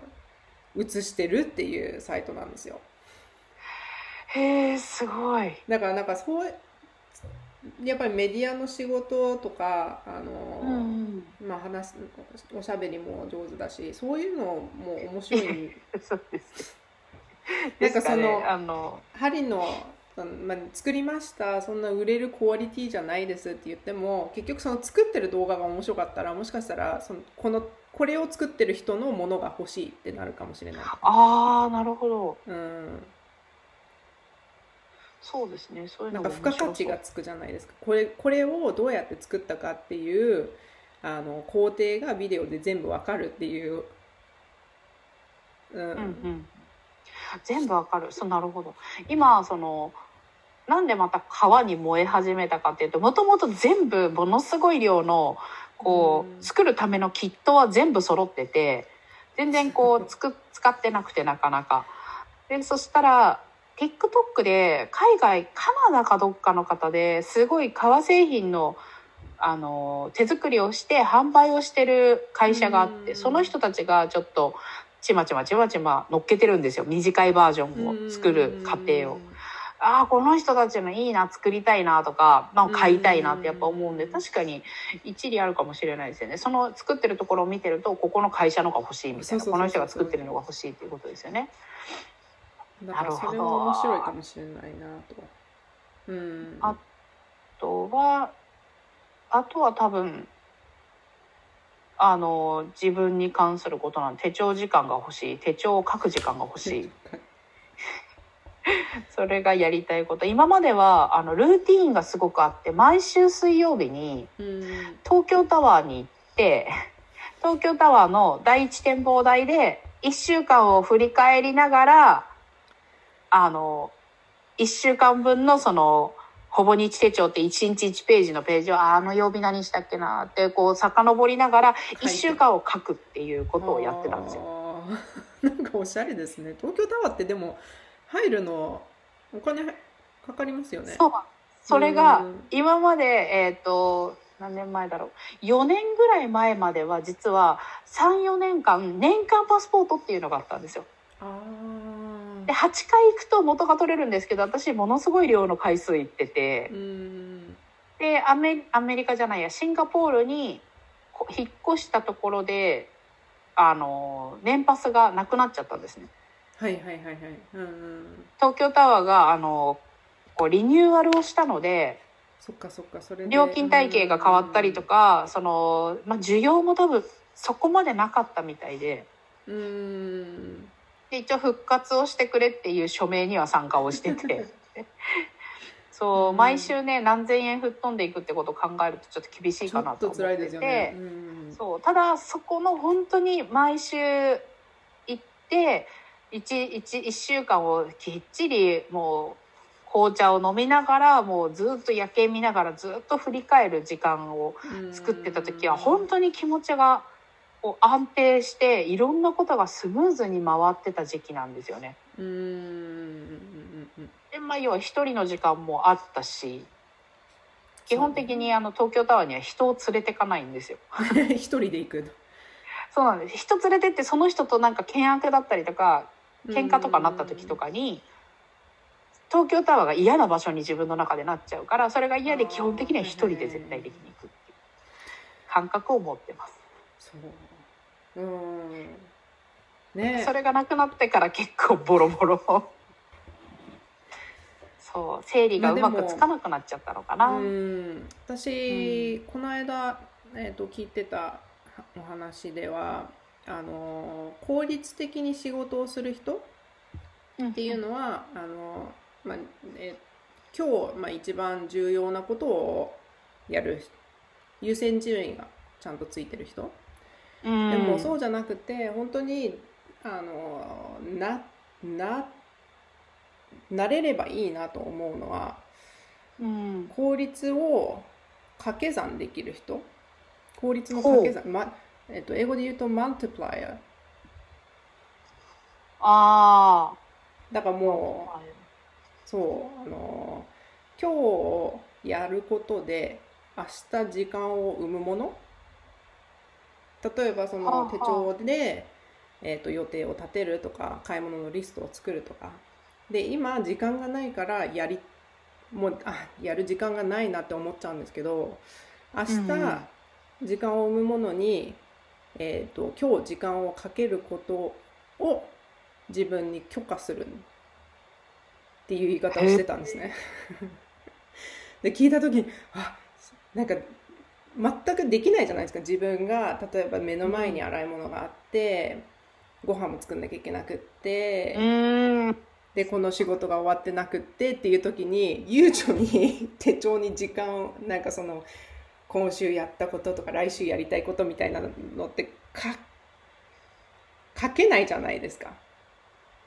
映してるっていうサイトなんですよ。へえすごい。だからなんかそうやっぱりメディアの仕事とかあの、うん、まあ話おしゃべりも上手だしそういうのも面白い。そうです。なんかその、ね、あの。針のまあ、作りましたそんな売れるクオリティじゃないですって言っても結局その作ってる動画が面白かったらもしかしたらそのこのこれを作ってる人のものが欲しいってなるかもしれない。ああなるほど。うんそうですね。そういうのなんか付加価値がつくじゃないですか。これこれをどうやって作ったかっていうあの工程がビデオで全部わかるっていう、うん、うんうん。全部わかる。そうなるほど。今そのなんでまた川に燃え始めたかっていうともともと全部ものすごい量のこう、作るためのキットは全部揃ってて全然こう つく使ってなくてなかなか。でそしたら TikTok で海外カナダかどっかの方ですごい革製品のあの手作りをして販売をしてる会社があってその人たちがちょっとちまちまちまちま乗っけてるんですよ。短いバージョンを作る過程を。ああこの人たちのいいな作りたいなとか、まあ、買いたいなってやっぱ思うんで確かに一理あるかもしれないですよね。その作ってるところを見てるとここの会社のが欲しいみたいな。この人が作ってるのが欲しいっていうことですよね。だからそれも面白いかもしれないなと。うん、あとはあとは多分あの自分に関することなん手帳時間が欲しい。手帳を書く時間が欲しい。それがやりたいこと。今まではあのルーティーンがすごくあって毎週水曜日に東京タワーに行って東京タワーの第一展望台で1週間を振り返りながらあの1週間分のそのほぼ日手帳って1日1ページのページをあの曜日何したっけなってこう遡りながら1週間を書くっていうことをやってたんですよ。なんかおしゃれですね。東京タワーってでも入るのお金かかりますよね。そうそれが今までえっ、ー、と何年前だろう4年ぐらい前までは実は34年間年間パスポートっていうのがあったんですよ。あで8回行くと元が取れるんですけど私ものすごい量の回数行っててでアメアメリカじゃないやシンガポールに引っ越したところであの年パスがなくなっちゃったんですね。はいはいはいはい。うんうん、東京タワーがあのこうリニューアルをしたのでそっかそっかそれ料金体系が変わったりとか、そのまあ、需要も多分そこまでなかったみたいで。うんで一応復活をしてくれっていう署名には参加をしてて。そう、うん、毎週ね何千円吹っ飛んでいくってことを考えるとちょっと厳しいかなと思ってて、ね。うん、そうただそこの本当に毎週行って 1, 1, 1週間をきっちりもう紅茶を飲みながらもうずっと夜景見ながらずっと振り返る時間を作ってた時は本当に気持ちがこう安定していろんなことがスムーズに回ってた時期なんですよね。うん。でまあ要は一人の時間もあったし基本的にあの東京タワーには人を連れてかないんですよ。一人で行くそうなんです。人連れてってその人となんか険悪だったりとか喧嘩とかなった時とかに東京タワーが嫌な場所に自分の中でなっちゃうからそれが嫌で基本的には一人で絶対的に行くっていう感覚を持ってます。そううん。ね、それがなくなってから結構ボロボロ。そう整理がうまくつかなくなっちゃったのかな。うん。私、うん、この間、えーと、聞いてたお話ではあの効率的に仕事をする人っていうのは、うん、あのまあえ今日、まあ、一番重要なことをやる優先順位がちゃんとついてる人、うん、でもそうじゃなくて本当にあのなななれればいいなと思うのは、うん、効率を掛け算できる人。効率の掛け算、まえっと、英語で言うとマンティプライアああだからもうそうあの今日やることで明日時間を生むもの例えばその手帳で、えー、と予定を立てるとか買い物のリストを作るとか。で今時間がないからやりもうあやる時間がないなって思っちゃうんですけど明日、時間を生むものに、えーと、今日時間をかけることを自分に許可するっていう言い方をしてたんですね。で聞いた時にあなんか全くできないじゃないですか。自分が例えば目の前に洗い物があって、ご飯も作んなきゃいけなくって、でこの仕事が終わってなくってっていう時に悠長に 手帳に時間をなんかその今週やったこととか来週やりたいことみたいなのってか書けないじゃないですか。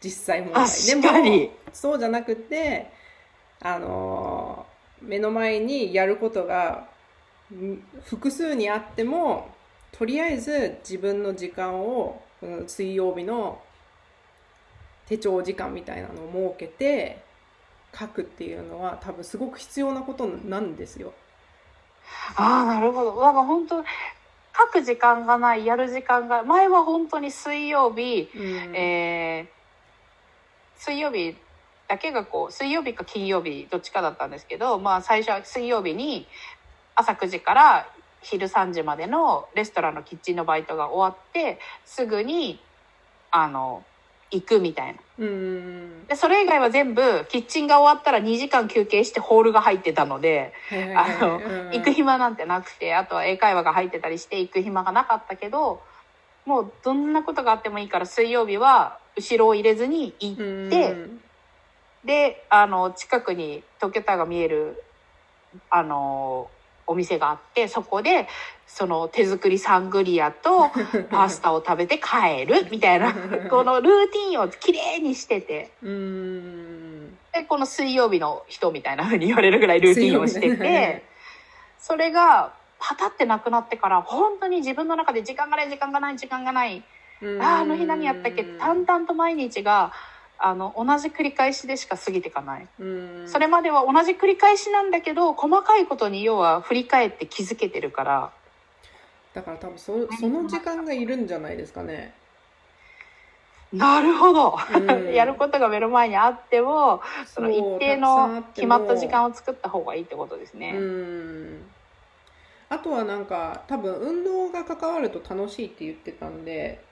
実際問題。でもそうじゃなくてあの目の前にやることが複数にあってもとりあえず自分の時間を水曜日の手帳時間みたいなのを設けて書くっていうのは多分すごく必要なことなんですよ。ああなるほど。なんか本当書く時間がないやる時間が前は本当に水曜日、うん、えー、水曜日だけがこう水曜日か金曜日どっちかだったんですけど、まあ、最初は水曜日に朝9時から昼3時までのレストランのキッチンのバイトが終わってすぐにあの行くみたいな。でそれ以外は全部キッチンが終わったら2時間休憩してホールが入ってたので、あの、行く暇なんてなくてあとは英会話が入ってたりして行く暇がなかったけどもうどんなことがあってもいいから水曜日は後ろを入れずに行ってであの近くに東京タワーが見えるあのお店があってそこでその手作りサングリアと パスタを食べて帰るみたいな このルーティンをきれいにしてて。でこの水曜日の人みたいな風に言われるぐらいルーティンをしててそれがパタってなくなってから本当に自分の中で時間がない時間がない時間がないああの日何やったっけ淡々と毎日があの同じ繰り返しでしか過ぎていかない。それまでは同じ繰り返しなんだけど細かいことに要は振り返って気づけてるから。だから多分そその時間がいるんじゃないですかね。なるほど、やることが目の前にあってもその一定の決まった時間を作った方がいいってことですね。あとはなんか多分運動が関わると楽しいって言ってたんで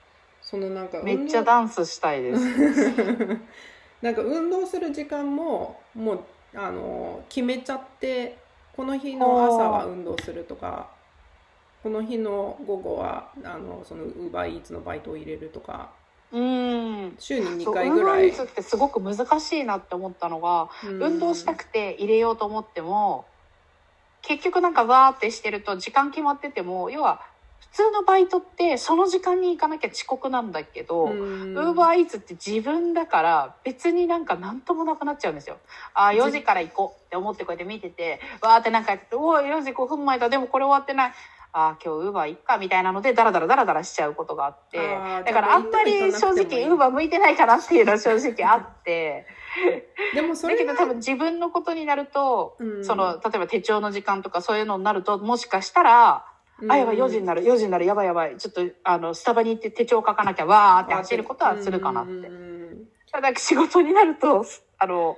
そのなんかめっちゃダンスしたいです。なんか運動する時間ももうあの決めちゃってこの日の朝は運動するとかこの日の午後はあのそのウーバーイーツのバイトを入れるとかうん。週に2回ぐらい。ってすごく難しいなって思ったのが、運動したくて入れようと思っても結局なんかわーってしてると時間決まってても要は普通のバイトってその時間に行かなきゃ遅刻なんだけど、ウーバーイーツって自分だから別になんか何ともなくなっちゃうんですよ。ああ、4時から行こうって思ってこうやって見てて、わーってなんかやってて、おお、4時5分前だ、でもこれ終わってない。ああ、今日ウーバー行っかみたいなので、ダラダラダラダラしちゃうことがあって、だからあんまり正直ウーバー向いてないかなっていうのは正直あって、でもそれだけど多分自分のことになると、うん、その、例えば手帳の時間とかそういうのになると、もしかしたら、あ、やばい、4時になる、4時になる、やばいやばい。ちょっと、あの、スタバに行って手帳書かなきゃ、わーって走ることはするかなって。ただ、仕事になると、あの、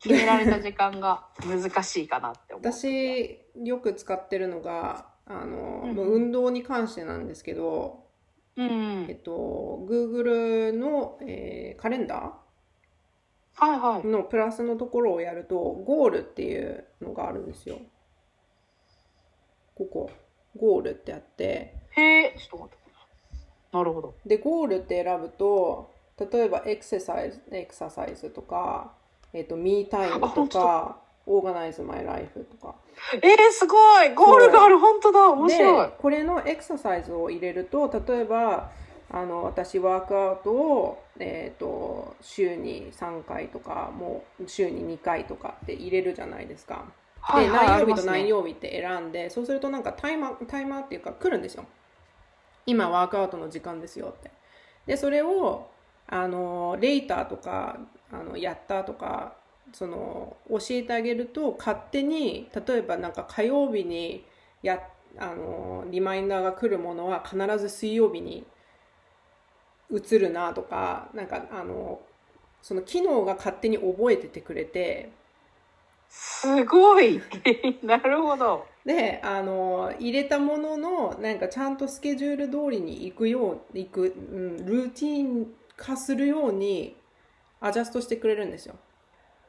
決められた時間が難しいかなって思う。私、よく使ってるのが、あの、うん、運動に関してなんですけど、うん、えっと、Google の、えー、カレンダーはいはい。のプラスのところをやると、ゴールっていうのがあるんですよ。ここ、ゴールってあって。へえ、ちょっと待って。なるほど。で、ゴールって選ぶと、例えばエクササイズ、エクササイズとか、えっ、ー、と、ミータイムとか、オーガナイズマイライフとか。えー、すごいゴールがある本当だ面白いこれのエクササイズを入れると、例えば、あの私ワークアウトを、えーと、週に3回とかもう週に2回とかって入れるじゃないですか。で、何曜日と何曜日って選んで、ね、そうするとなんかタイマータイマーっていうか来るんですよ。今ワークアウトの時間ですよって。でそれをあのレイターとかあのやったとかその教えてあげると勝手に例えばなんか火曜日にやあのリマインダーが来るものは必ず水曜日に映るなとかなんかあのその機能が勝手に覚えててくれてすごい。なるほど。であの入れたもののなんかちゃんとスケジュール通りに行くよう行く、うん、ルーティン化するようにアジャストしてくれるんですよ。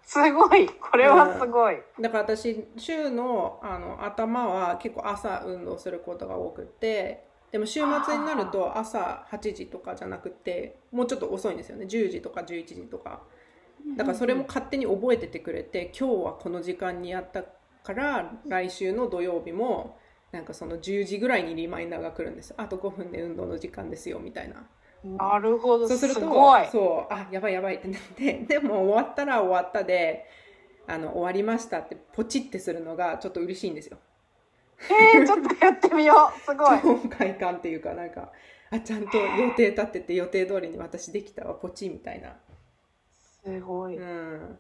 すごい。これはすごい、うん、だから私週のあの頭は結構朝運動することが多くてでも週末になると朝8時とかじゃなくてもうちょっと遅いんですよね。10時とか11時とかだからそれも勝手に覚えててくれて今日はこの時間にやったから来週の土曜日もなんかその10時ぐらいにリマインダーが来るんですあと5分で運動の時間ですよみたいななるほどそうするとそうあやばいやばいってなって でも終わったら終わったであの終わりましたってポチってするのがちょっと嬉しいんですよえー、ちょっとやってみよう。すごい。超快感っていうか、なんか、あ、ちゃんと予定立ってて予定通りに私できたわ、ポチみたいな。すごい。うん。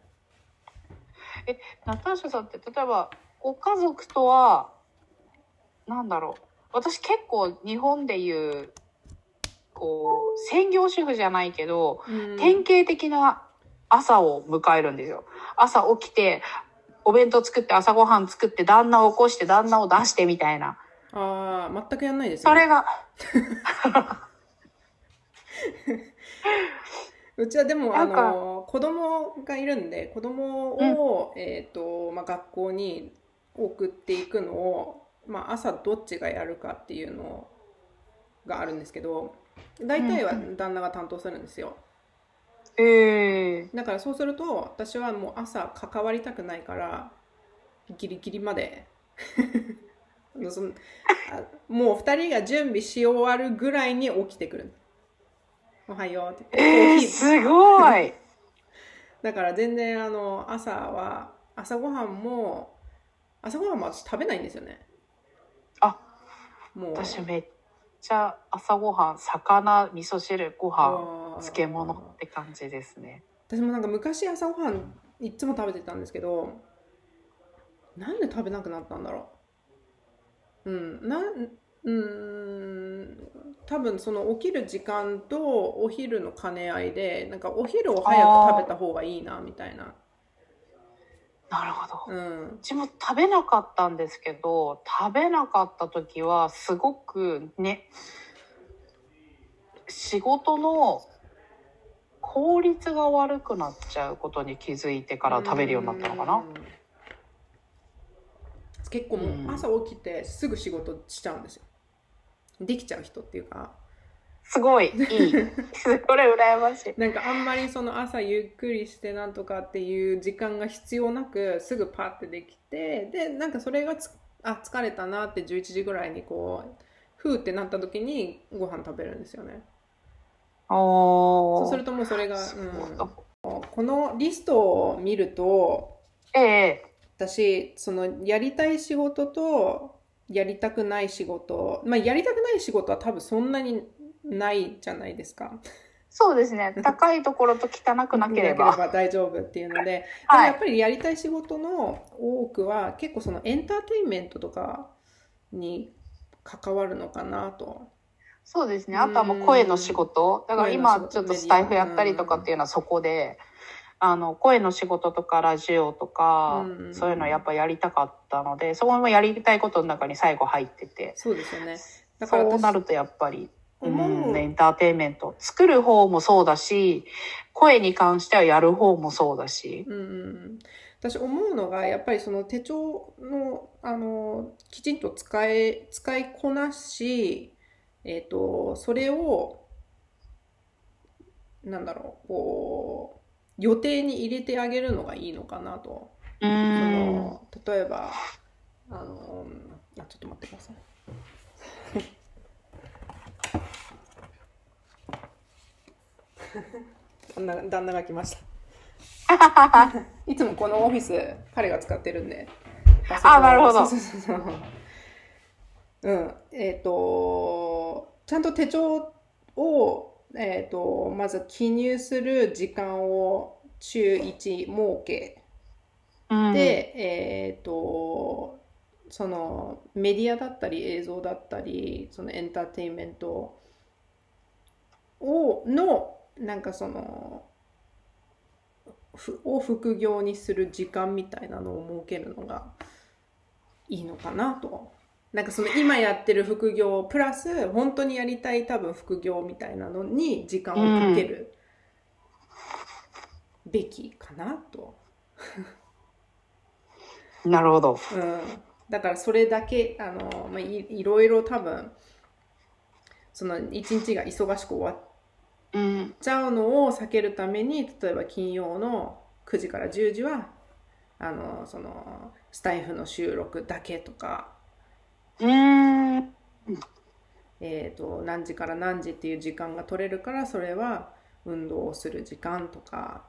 え、ナターシャさんって、例えば、ご家族とは、なんだろう。私結構日本でいう、こう、専業主婦じゃないけど、うん、典型的な朝を迎えるんですよ。朝起きて、お弁当作って朝ごはん作って旦那を起こして旦那を出してみたいな。ああ、全くやんないですよ、ね。それが。うちはでも、あの、子供がいるんで、子供を、うん、えっ、ー、と、まあ、学校に送っていくのを、まあ、朝どっちがやるかっていうのがあるんですけど、大体は旦那が担当するんですよ。うんえー、だからそうすると私はもう朝関わりたくないからギリギリまで そのあもう2人が準備し終わるぐらいに起きてくるおはようって。えー、すごい。だから全然あの朝は朝ごはんも朝ごはんも私食べないんですよね。あもう。私めっちゃ朝ごはん魚味噌汁ご飯漬物って感じですね。私もなんか昔朝ごはんいつも食べてたんですけどなんで食べなくなったんだろう。うんなうん多分その起きる時間とお昼の兼ね合いでなんかお昼を早く食べた方がいいなみたいななるほど。うん。うちも食べなかったんですけど、食べなかった時はすごくね、仕事の効率が悪くなっちゃうことに気づいてから食べるようになったのかな。結構もう朝起きてすぐ仕事しちゃうんですよ。できちゃう人っていうか。すごい いい。それ羨ましい。なんかあんまりその朝ゆっくりしてなんとかっていう時間が必要なくすぐパッてできてでなんかそれがつあ疲れたなって11時ぐらいにこうふーってなった時にご飯食べるんですよね。そうするともうそれが、うん、このリストを見ると、ええ、私そのやりたい仕事とやりたくない仕事まあやりたくない仕事は多分そんなにないじゃないですか。そうですね。高いところと汚くなければ。ば大丈夫っていうので、はい、やっぱりやりたい仕事の多くは結構そのエンターテインメントとかに関わるのかなと。そうですね。あとはもう声の仕事。だから今ちょっとスタイフやったりとかっていうのはそこで、あの、声の仕事とかラジオとか、そういうのやっぱやりたかったので、そこもやりたいことの中に最後入ってて。そうですよね。だからそうなるとやっぱり、うん、エンターテインメント。作る方もそうだし、声に関してはやる方もそうだし。うん、私思うのが、やっぱりその手帳の、あの、きちんと使え、使いこなし、えっ、ー、と、それを、なんだろう、こう、予定に入れてあげるのがいいのかなと。その例えば、あの、あ、ちょっと待ってください。旦那旦那が来ました。いつもこのオフィス、彼が使ってるんで。あ、なるほど。うん。えっ、ー、と、ちゃんと手帳を、えっ、ー、と、まず記入する時間を週1設け。うん、で、えっ、ー、と、そのメディアだったり映像だったり、そのエンターテインメントを、のなんかそのを副業にする時間みたいなのを設けるのがいいのかなと。なんかその今やってる副業プラス本当にやりたい多分副業みたいなのに時間をかけるべきかなと。なるほど。うん。だからそれだけ、あの、まあ、いいろいろ多分、その一日が忙しく終わって、ちゃうのを避けるために例えば金曜の9時から10時はあのそのスタイフの収録だけとか、えーと、何時から何時っていう時間が取れるからそれは運動をする時間とか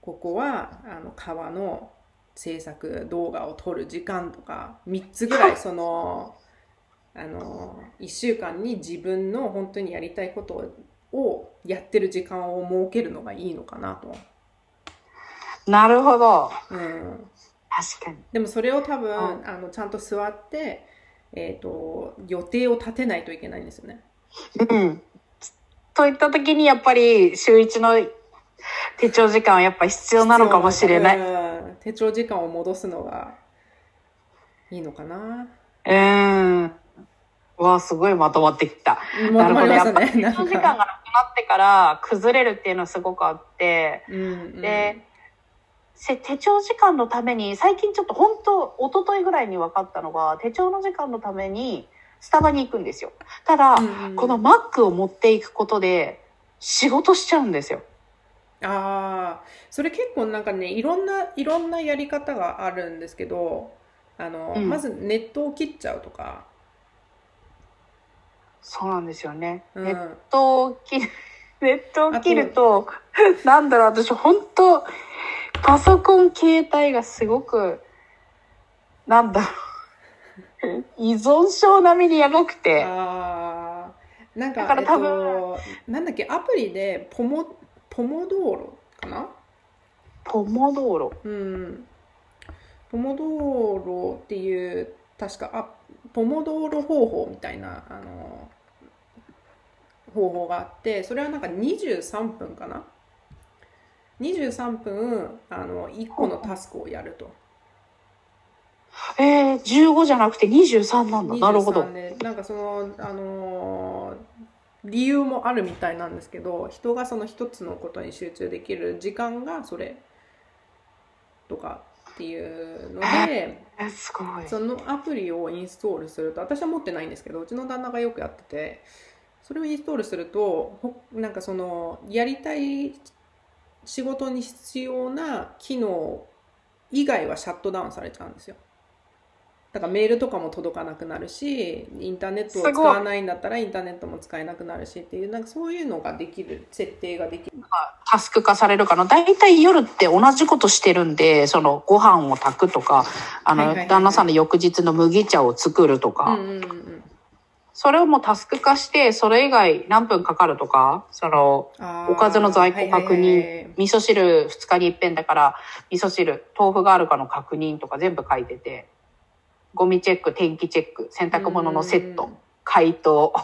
ここはあの川の制作動画を撮る時間とか3つぐらいそのあの1週間に自分の本当にやりたいことををやってる時間を設けるのがいいのかなと。なるほど。うん。確かに。でもそれを多分、あの、ちゃんと座って、えっ、ー、と、予定を立てないといけないんですよね。うん。といった時に、やっぱり、週一の手帳時間はやっぱ必要なのかもしれない。うん、手帳時間を戻すのがいいのかな。うん。わあ、すごいまとまってきた。なるほど。やっぱ、時間がなくなってから崩れるっていうのはすごくあって、うんうん、で、手帳時間のために、最近ちょっと本当、一昨日ぐらいに分かったのが、手帳の時間のために、スタバに行くんですよ。ただ、このマックを持っていくことで、仕事しちゃうんですよ。ああ、それ結構なんかね、いろんな、いろんなやり方があるんですけど、あの、うん、まずネットを切っちゃうとか、そうなんですよね。うん、ネットを切る、ネットを切ると、なんだろう、私本当パソコン携帯がすごく、なんだろう、依存症並みにやばくて。ああ。なんか、だから多分、えっと、なんだっけ、アプリでポモ、ポモ道路かな？ポモ道路うん。ポモ道路っていう、確か、あ、ポモ道路方法みたいな、あの、方法があってそれはなんか23分かな？23分あの1個のタスクをやると。えー、15じゃなくて23なんだ。なるほど。なんかその、あのー、理由もあるみたいなんですけど、人がその一つのことに集中できる時間がそれとかっていうので。そのアプリをインストールすると、私は持ってないんですけど、うちの旦那がよくやってて、それをインストールするとなんかそのやりたい仕事に必要な機能以外はシャットダウンされちゃうんですよ。だからメールとかも届かなくなるしインターネットを使わないんだったらインターネットも使えなくなるしっていうなんかそういうのができる設定ができる。タスク化されるかな？大体夜って同じことしてるんでそのご飯を炊くとかあの、旦那さんの翌日の麦茶を作るとか、うんうんうんそれをもうタスク化して、それ以外何分かかるとか、その、おかずの在庫確認、味噌汁2日に一遍だから、味噌汁、豆腐があるかの確認とか全部書いてて。ゴミチェック、天気チェック、洗濯物のセット、解凍、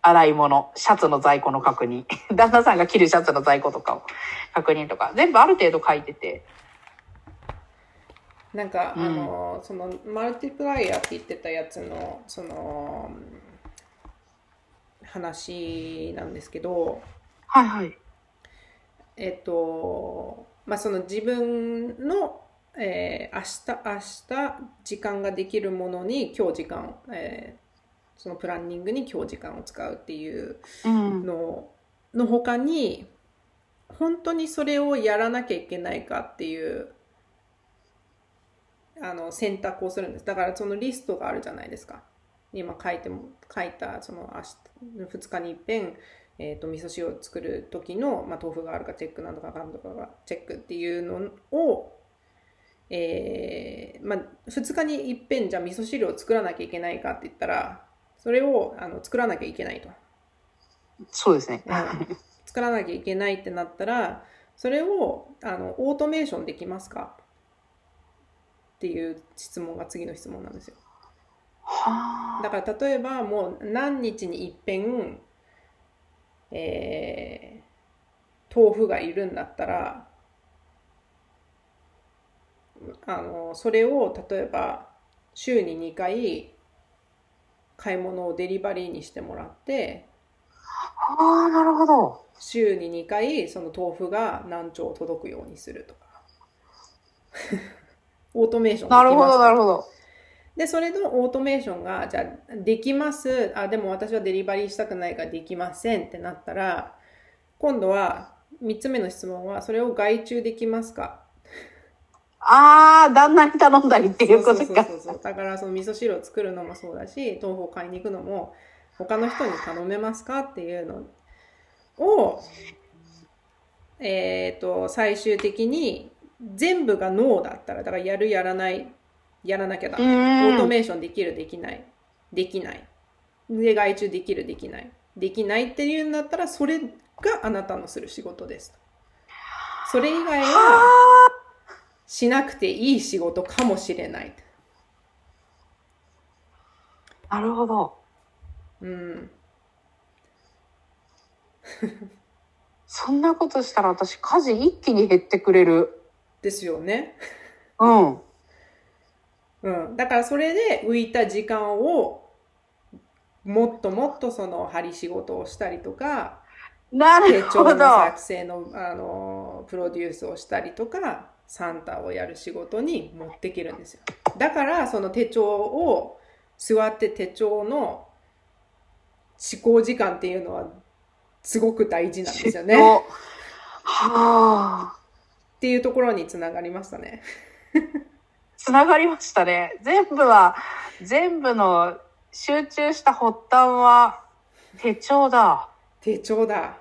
洗い物、シャツの在庫の確認、旦那さんが着るシャツの在庫とかを確認とか、全部ある程度書いてて。なんか、うん、あの、その、マルティプライヤーって言ってたやつの、その、話なんですけど、はいはい。えっと、まあ、その自分の、えー、明日、明日時間ができるものに今日時間、えー、そのプランニングに今日時間を使うっていうのの他に、本当にそれをやらなきゃいけないかっていうあの選択をするんです。だからそのリストがあるじゃないですか。今書いても書いたその明日2日にいっぺんえーと、味噌汁を作る時の、まあ、豆腐があるかチェックなんとかかんとかがチェックっていうのを、えーまあ、2日にいっぺんじゃ味噌汁を作らなきゃいけないかって言ったらそれをあの作らなきゃいけないと。そうですね、うん、作らなきゃいけないってなったらそれをあのオートメーションできますか？っていう質問が次の質問なんですよ。だから例えばもう何日にいっぺんえー、豆腐がいるんだったらあのそれを例えば週に2回買い物をデリバリーにしてもらってああなるほど。週に2回その豆腐が何丁届くようにするとかオートメーションなるほどなるほどで、それのオートメーションが、じゃあ、できます。あ、でも私はデリバリーしたくないからできませんってなったら、今度は、3つ目の質問は、それを外注できますか？ああ、旦那に頼んだりっていうことか。そうそうだから、その味噌汁を作るのもそうだし、豆腐を買いに行くのも、他の人に頼めますかっていうのを、えっ、ー、と、最終的に全部がノーだったら、だからやるやらないやらなきゃダメ。オートメーションできる、できない。できない。で、外注できる、できない。できないっていうんだったら、それがあなたのする仕事です。それ以外は、しなくていい仕事かもしれない。なるほど。うん。そんなことしたら私家事一気に減ってくれる。ですよね。うん。うん。だからそれで浮いた時間を、もっともっとその針仕事をしたりとか、なるほど。手帳の作成の、あの、プロデュースをしたりとか、サンタをやる仕事に持ってけるんですよ。だから、その手帳を、座って手帳の思考時間っていうのは、すごく大事なんですよね。はあ。っていうところにつながりましたね。つながりましたね。全部は、全部の集中した発端は手帳だ。手帳だ。